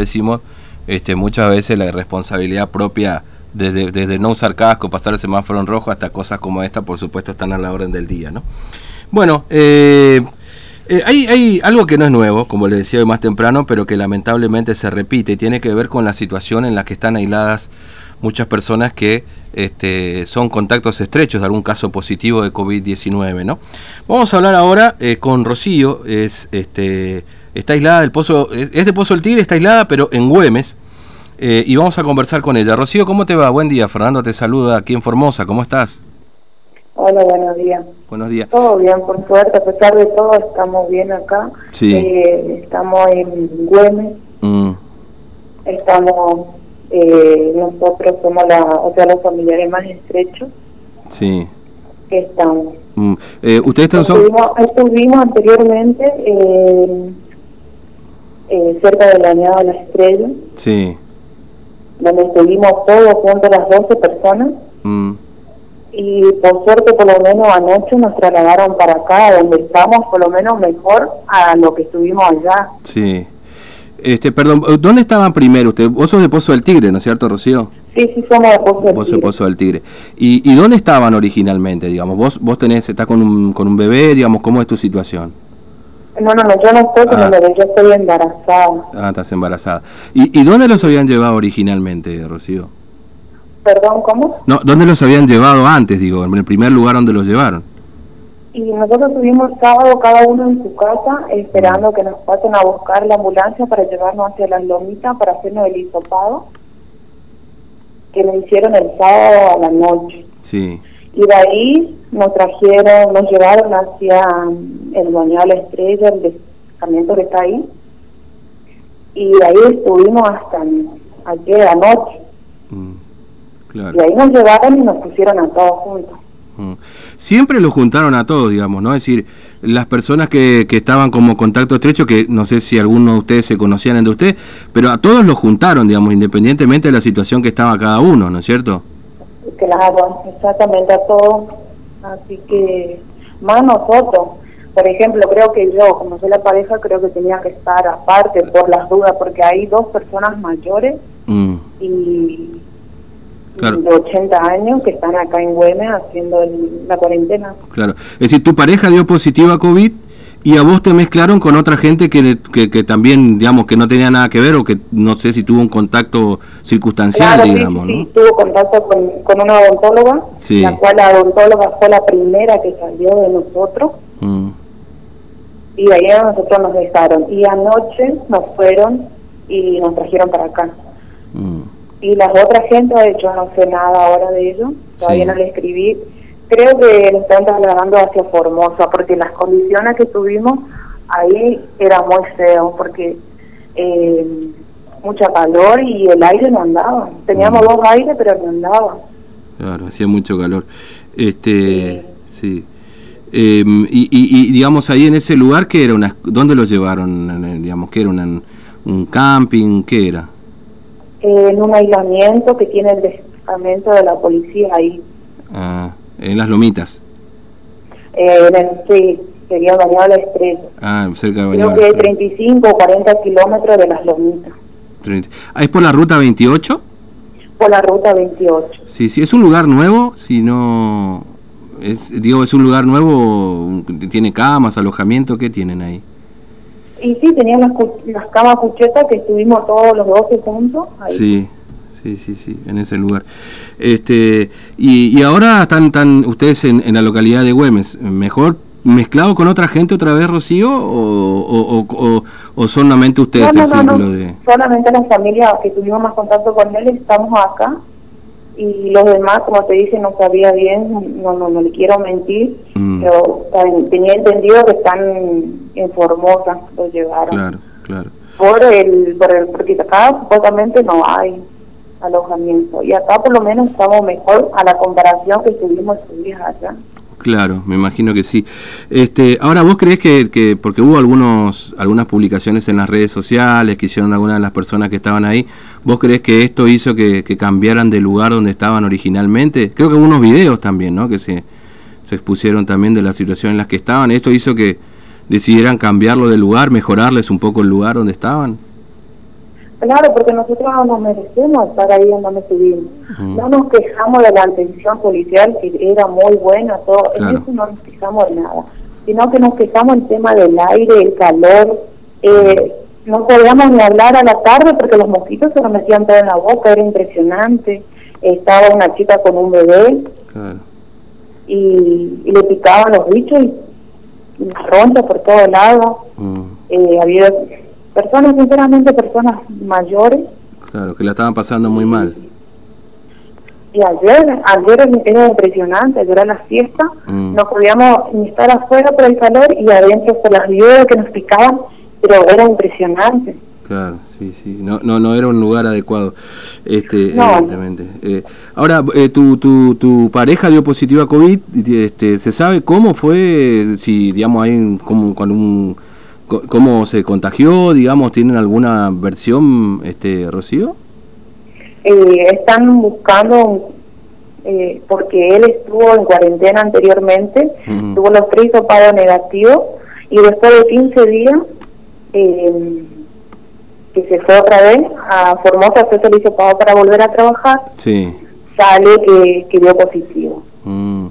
decimos, este, muchas veces la responsabilidad propia, desde, desde no usar casco, pasar el semáforo en rojo, hasta cosas como esta, por supuesto, están a la orden del día, ¿no? Bueno, eh, eh, hay, hay, algo que no es nuevo, como le decía hoy más temprano, pero que lamentablemente se repite y tiene que ver con la situación en la que están aisladas muchas personas que este, son contactos estrechos de algún caso positivo de COVID-19. ¿no? Vamos a hablar ahora eh, con Rocío, es, este, está aislada del Pozo, es, de Pozo del Tigre, está aislada, pero en Güemes. Eh, y vamos a conversar con ella. Rocío, ¿cómo te va? Buen día, Fernando te saluda aquí en Formosa, ¿cómo estás? Hola, buenos días. Buenos días. Todo bien, por suerte, a pesar de todo, estamos bien acá. Sí. Eh, estamos en Güemes. Mm, Estamos, eh, nosotros somos la, o sea, los familiares más estrechos sí. que estamos. Mm, eh, ¿Ustedes están son... Estuvimos, estuvimos anteriormente eh, eh, cerca de la Añada de la Estrella, Sí. donde estuvimos todos juntos las 12 personas. Mm, Y por suerte, por lo menos anoche nos trasladaron para acá, donde estamos, por lo menos mejor a lo que estuvimos allá. sí. Este, perdón, ¿dónde estaban primero ustedes? Vos sos de Pozo del Tigre, ¿no es cierto, Rocío? Sí, sí, somos de Pozo del de Tigre. Pozo del Tigre. ¿Y, y dónde estaban originalmente, digamos? Vos vos tenés, estás con un, con un bebé, digamos, ¿cómo es tu situación? No, no, no, yo no estoy con Ah. el bebé, yo estoy embarazada. Ah, estás embarazada. ¿Y, ¿Y dónde los habían llevado originalmente, Rocío? Perdón, ¿cómo? No, ¿dónde los habían llevado antes, digo, en el primer lugar donde los llevaron? Y nosotros estuvimos sábado cada uno en su casa esperando que nos pasen a buscar la ambulancia para llevarnos hacia las lomitas para hacernos el hisopado que nos hicieron el sábado a la noche. Sí. Y de ahí nos trajeron, nos llevaron hacia mm, el bañado La Estrella, el descampamento que está ahí. Y de ahí estuvimos hasta ayer anoche. Mm, claro. Y ahí nos llevaron y nos pusieron a todos juntos. Siempre los juntaron a todos, digamos, ¿no? Es decir, las personas que, que estaban como contacto estrecho, que no sé si algunos de ustedes se conocían entre ustedes, pero a todos los juntaron, digamos, independientemente de la situación que estaba cada uno, ¿no es cierto? Claro, exactamente a todos. Así que, más nosotros. Por ejemplo, creo que yo, como soy la pareja, creo que tenía que estar aparte por las dudas, porque hay dos personas mayores Mm, y Claro. de 80 años que están acá en Güemes haciendo el- la cuarentena. claro. Es decir, tu pareja dio positivo a COVID y a vos te mezclaron con otra gente que, que, que también, digamos, que no tenía nada que ver o que no sé si tuvo un contacto circunstancial, Claro, digamos, sí, ¿no? sí, tuvo contacto con, con una odontóloga, Sí. la cual la odontóloga fue la primera que salió de nosotros Mm, y de ahí a nosotros nos dejaron. Y anoche nos fueron y nos trajeron para acá. mm. Y las otras gente, de hecho, no sé nada ahora de ellos, todavía Sí. no le escribí. Creo que lo están trasladando hacia Formosa, porque las condiciones que tuvimos ahí era muy feo, porque eh, mucha calor y el aire no andaba. Teníamos Mm. dos aires, pero no andaba. Claro, hacía mucho calor. Este, sí. Eh, y, y, y, digamos ahí en ese lugar qué era una dónde lo llevaron digamos que era una- un camping qué era en un aislamiento que tiene el destacamento de la policía ahí. Ah, en las lomitas Eh, en el, sí, sería bañado estrella. ah cerca del Creo Bañado que del es 35 o 40 kilómetros de las lomitas. Ah, es por la ruta 28 por la ruta 28. sí sí es un lugar nuevo si no es digo es un lugar nuevo tiene camas alojamiento qué tienen ahí Y sí, tenían las, las camas cuchetas que estuvimos todos los 12 juntos. Ahí. Sí, sí, sí, sí, en ese lugar. Este, y, y ahora están, tan ustedes en, en la localidad de Güemes, ¿mejor mezclado con otra gente otra vez, Rocío? ¿O, o, o, o- solamente ustedes No, el no, círculo no. de...? Solamente la familia que tuvimos más contacto con él estamos acá. Y los demás, como te dije, no sabía bien, no, no, no le quiero mentir, Mm. pero tenía entendido que están en Formosa, lo llevaron. Claro, claro. Por el, por el, porque acá supuestamente no hay alojamiento. Y acá por lo menos estamos mejor a la comparación que tuvimos esos días allá. Claro, me imagino que sí. Este, ahora, ¿vos crees que, que porque hubo algunos, algunas publicaciones en las redes sociales que hicieron algunas de las personas que estaban ahí, ¿vos crees que esto hizo que, que cambiaran de lugar donde estaban originalmente? Creo que hubo unos videos también, ¿no? Que se, se expusieron también de la situación en la que estaban. ¿Esto hizo que decidieran cambiarlo de lugar, mejorarles un poco el lugar donde estaban? Claro, porque nosotros nos merecemos estar ahí en donde estuvimos. No nos quejamos de la atención policial, que era muy buena, todo. En eso no nos quejamos de nada. Sino que nos quejamos el tema del aire, el calor. Eh, no podíamos ni hablar a la tarde porque los mosquitos se nos metían todo en la boca, era impresionante. Estaba una chica con un bebé y, le picaban los bichos y, las ronchas por todos lados. Mm. Eh, había personas, sinceramente, personas mayores. Claro, que la estaban pasando muy mal. Y ayer, ayer era impresionante, ayer era la fiesta, mm. no podíamos ni estar afuera por el calor y adentro por las lluvias que nos picaban, pero era impresionante. Claro, sí, sí, no, no, no era un lugar adecuado, este, evidentemente. Eh, ahora, eh, tu, tu, tu pareja dio positivo a COVID, este, ¿se sabe cómo fue, si digamos hay como con un ¿Cómo se contagió? Digamos, ¿tienen alguna versión, este, Rocío? Eh, están buscando, eh, porque él estuvo en cuarentena anteriormente, tuvo los tres hisopados negativos y después de 15 días eh, que se fue otra vez a Formosa, fue hisopado para volver a trabajar, sí. sale que, que dio positivo. Mm.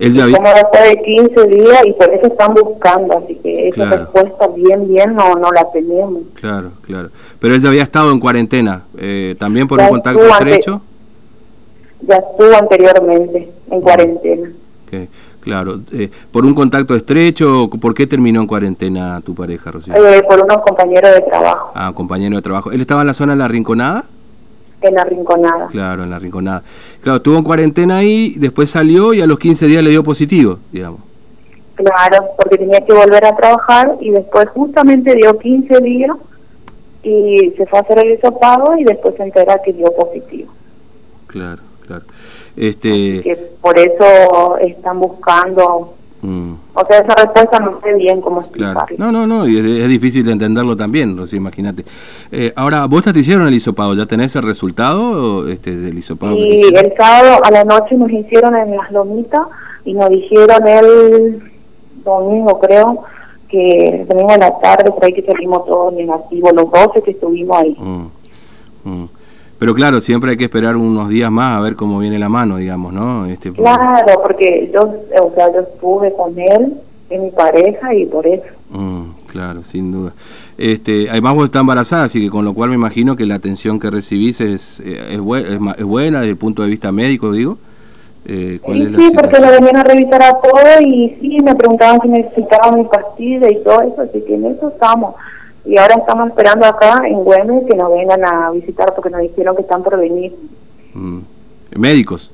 Él ya Como después de 15 días y por eso están buscando, así que esa respuesta bien, bien no, no la tenemos. Claro, claro. Pero él ya había estado en cuarentena, eh, también por un contacto estrecho. Ya estuvo anteriormente en cuarentena. Claro, eh, por un contacto estrecho, ¿por qué terminó en cuarentena tu pareja, Rocío? Eh, por unos compañeros de trabajo. Ah, compañero de trabajo. ¿Él estaba en la zona de la Rinconada? En la Rinconada. Claro, en la Rinconada. Claro, estuvo en cuarentena ahí, después salió y a los 15 días le dio positivo, digamos. Claro, porque tenía que volver a trabajar y después justamente dio 15 días y se fue a hacer el hisopado y después se entera que dio positivo. Claro, claro. Este... que por eso están buscando Mm. O sea, esa respuesta no sé bien cómo explicarlo. No, no, no, y es, difícil de entenderlo también, Rocío, imagínate. Eh, ahora, ¿vos te hicieron el hisopado? ¿Ya tenés el resultado este, del hisopado? Sí, el sábado a la noche nos hicieron en las lomitas y nos dijeron el domingo, creo, que domingo a la tarde, por ahí que salimos todos negativos, los 12 que estuvimos ahí. Mm, mm. Pero claro, siempre hay que esperar unos días más a ver cómo viene la mano, digamos, ¿no? Este, claro, porque yo, o sea, yo estuve con él, en mi pareja, y por eso. Mm, claro, sin duda. Este, además vos estás embarazada, así que con lo cual me imagino que la atención que recibís es, eh, es, es, buena desde el punto de vista médico, digo. Eh, ¿cuál sí, es sí, porque me venían a revisar a todo y sí, me preguntaban si necesitaba mi pastilla y todo eso, así que en eso estamos y ahora estamos esperando acá en Güemes que nos vengan a visitar porque nos dijeron que están por venir. Mm. ¿Médicos?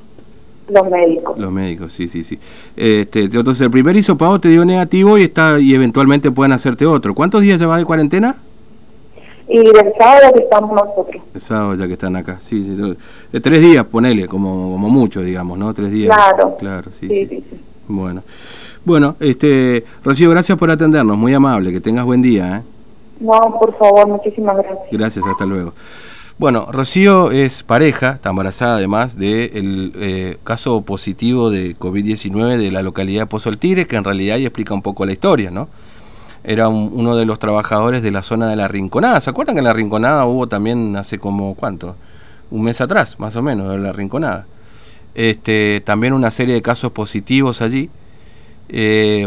Los médicos. Los médicos, sí, sí, sí. Este, entonces, el primer hisopado te dio negativo y está y eventualmente pueden hacerte otro. ¿Cuántos días llevas de cuarentena? Y del sábado que estamos nosotros. El sábado ya que están acá, sí. sí. De tres días, ponele, como, como mucho, digamos, ¿no? Tres días. Claro. Claro, sí, sí. sí. sí. Bueno. Bueno, este, Rocío, gracias por atendernos, muy amable, que tengas buen día, ¿eh? No, por favor, muchísimas gracias. Gracias, hasta luego. Bueno, Rocío es pareja, está embarazada además del eh, caso positivo de COVID-19 de la localidad de Pozo el Tigre, que en realidad ya explica un poco la historia, ¿no? Era uno de los trabajadores de la zona de la Rinconada. ¿Se acuerdan que en la Rinconada hubo también hace como, ¿cuánto? Un mes atrás, más o menos, de la Rinconada. Este, también una serie de casos positivos allí. Eh,